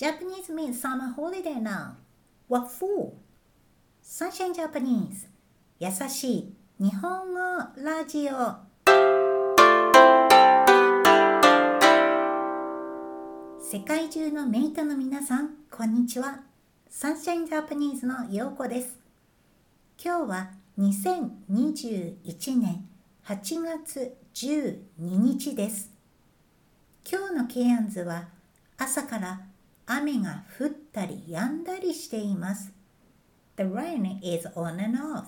Japanese means summer holiday now. What for? Sunshine Japanese 優しい日本語ラジオ世界中のメイトの皆さん、こんにちは。サンシャインジャパニーズのようこです。今日は2021年8月12日です。今日のケアンズは朝から雨が降ったり止んだりしています。The rain is on and off.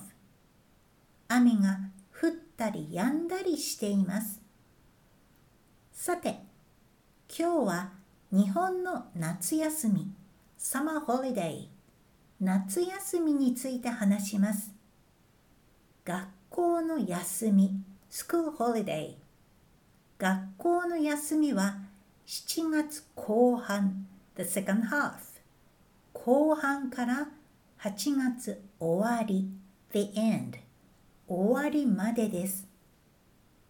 雨が降ったり止んだりしています。さて、今日は日本の夏休み、Summer Holiday、夏休みについて話します。学校の休み、School Holiday。学校の休みは7月後半、The second half。後半から8月終わり。The end. 終わりまでです。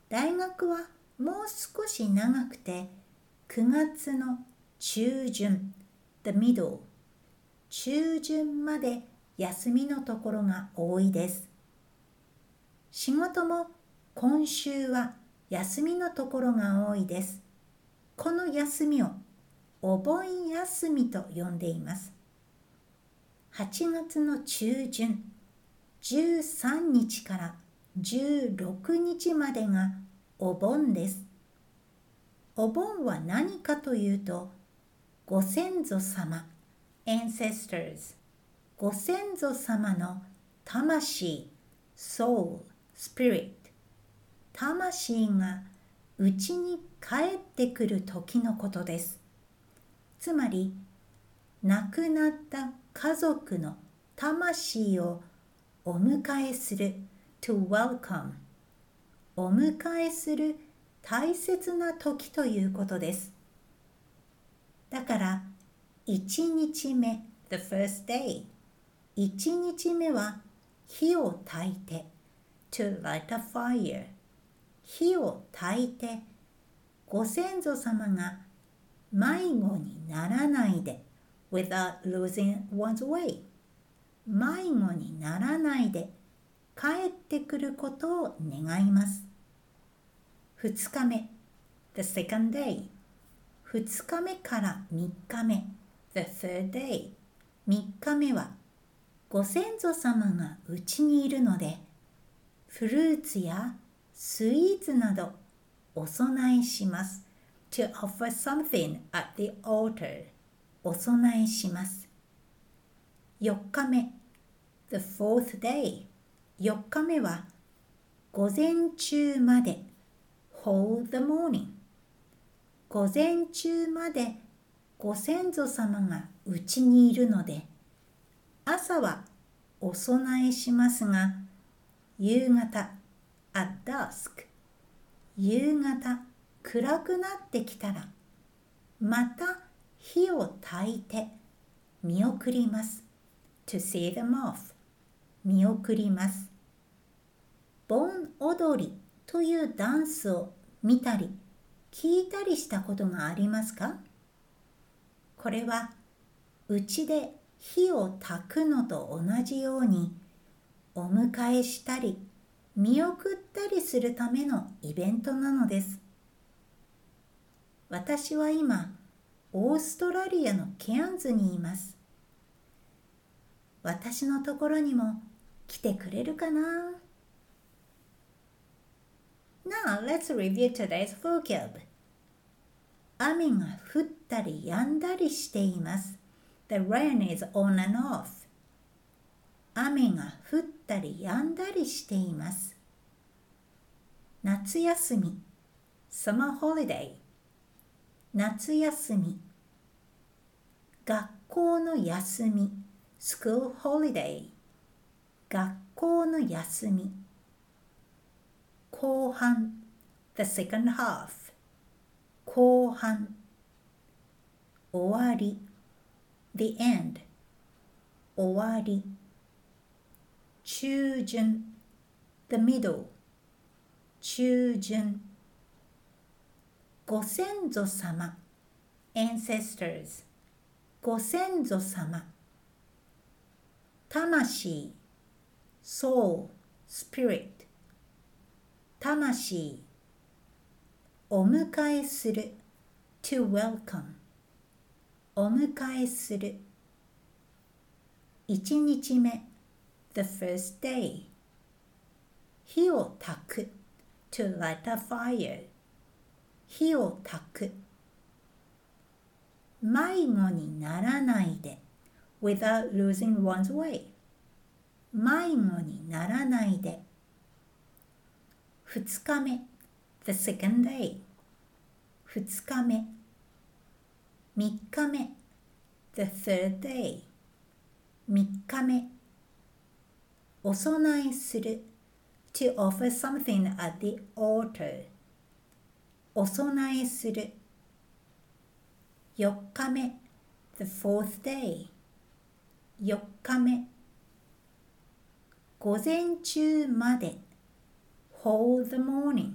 大学はもう少し長くて9月の中旬。The middle. 中旬まで休みのところが多いです。仕事も今週は休みのところが多いです。この休みをお盆休みと呼んでいます8月の中旬13日から16日までがお盆です。お盆は何かというとご先祖様 ancestors ご先祖様の魂 soul spirit 魂がうちに帰ってくる時のことです。つまり亡くなった家族の魂をお迎えする to welcome お迎えする大切な時ということです。だから1日目 the first day 1日目は火を焚いて to light a fire 火を焚いてご先祖様が迷子にならないで。Without losing one's way. 迷子にならないで。帰ってくることを願います。2日目。The second day. 2日目から3日目。The third day. 3日目はご先祖様がうちにいるのでフルーツやスイーツなどお供えします。To offer something at the altar お供えします。4日目 The fourth day 4日目は午前中まで Hold the morning 午前中までご先祖様がうちにいるので朝はお供えしますが夕方 at dusk 夕方暗くなってきたらまた火を焚いて見送ります。to see them off 見送ります。盆踊りというダンスを見たり聞いたりしたことがありますか？これはうちで火を焚くのと同じようにお迎えしたり見送ったりするためのイベントなのです。私は今オーストラリアのケアンズにいます。私のところにも来てくれるかな？Now let's review today's vocab. 雨が降ったり止んだりしています。The rain is on and off. 雨が降ったり止んだりしています。夏休み Summer holiday 夏休み学校の休み school holiday 学校の休み後半 the second half 後半終わり the end 終わり中旬 the middle 中旬ご先祖様 ancestors ご先祖様魂 soul spirit 魂お迎えする to welcome お迎えする一日目 the first day 火を焚く to light a fire 火を焚く迷子にならないで without losing one's way 迷子にならないで二日目 the second day 二日目三日目 the third day 三日目お供えする to offer something at the altar お供えする4日目 the fourth day 4日目午前中まで hold the morning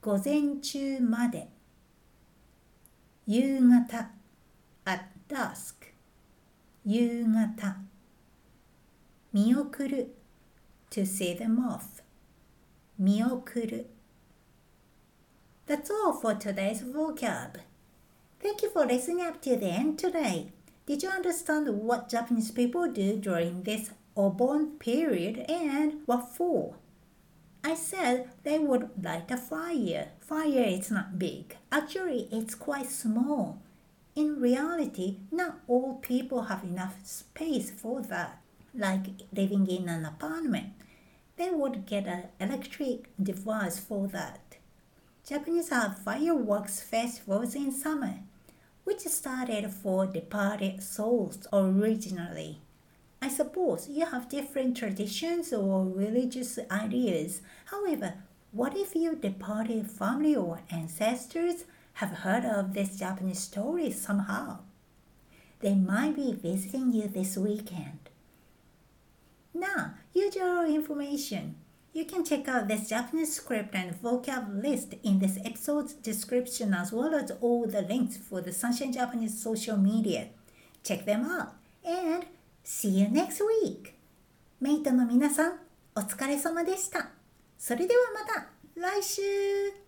午前中まで夕方 at dusk 夕方見送る to see them off 見送る That's all for today's vocab. Thank you for listening up to the end today. Did you understand what Japanese people do during this Obon period and what for? I said they would light a fire. Fire is not big. Actually, it's quite small. In reality, not all people have enough space for that, like living in an apartment. They would get an electric device for that. Japanese have fireworks festivals in summer, which started for departed souls originally. I suppose you have different traditions or religious ideas. However, what if your departed family or ancestors have heard of this Japanese story somehow? They might be visiting you this weekend. Now, usual information. You can check out this Japanese script and vocab list in this episode's description as well as all the links for the Sunshine Japanese social media. Check them out and see you next week! メイトの皆さん、お疲れ様でした。それではまた来週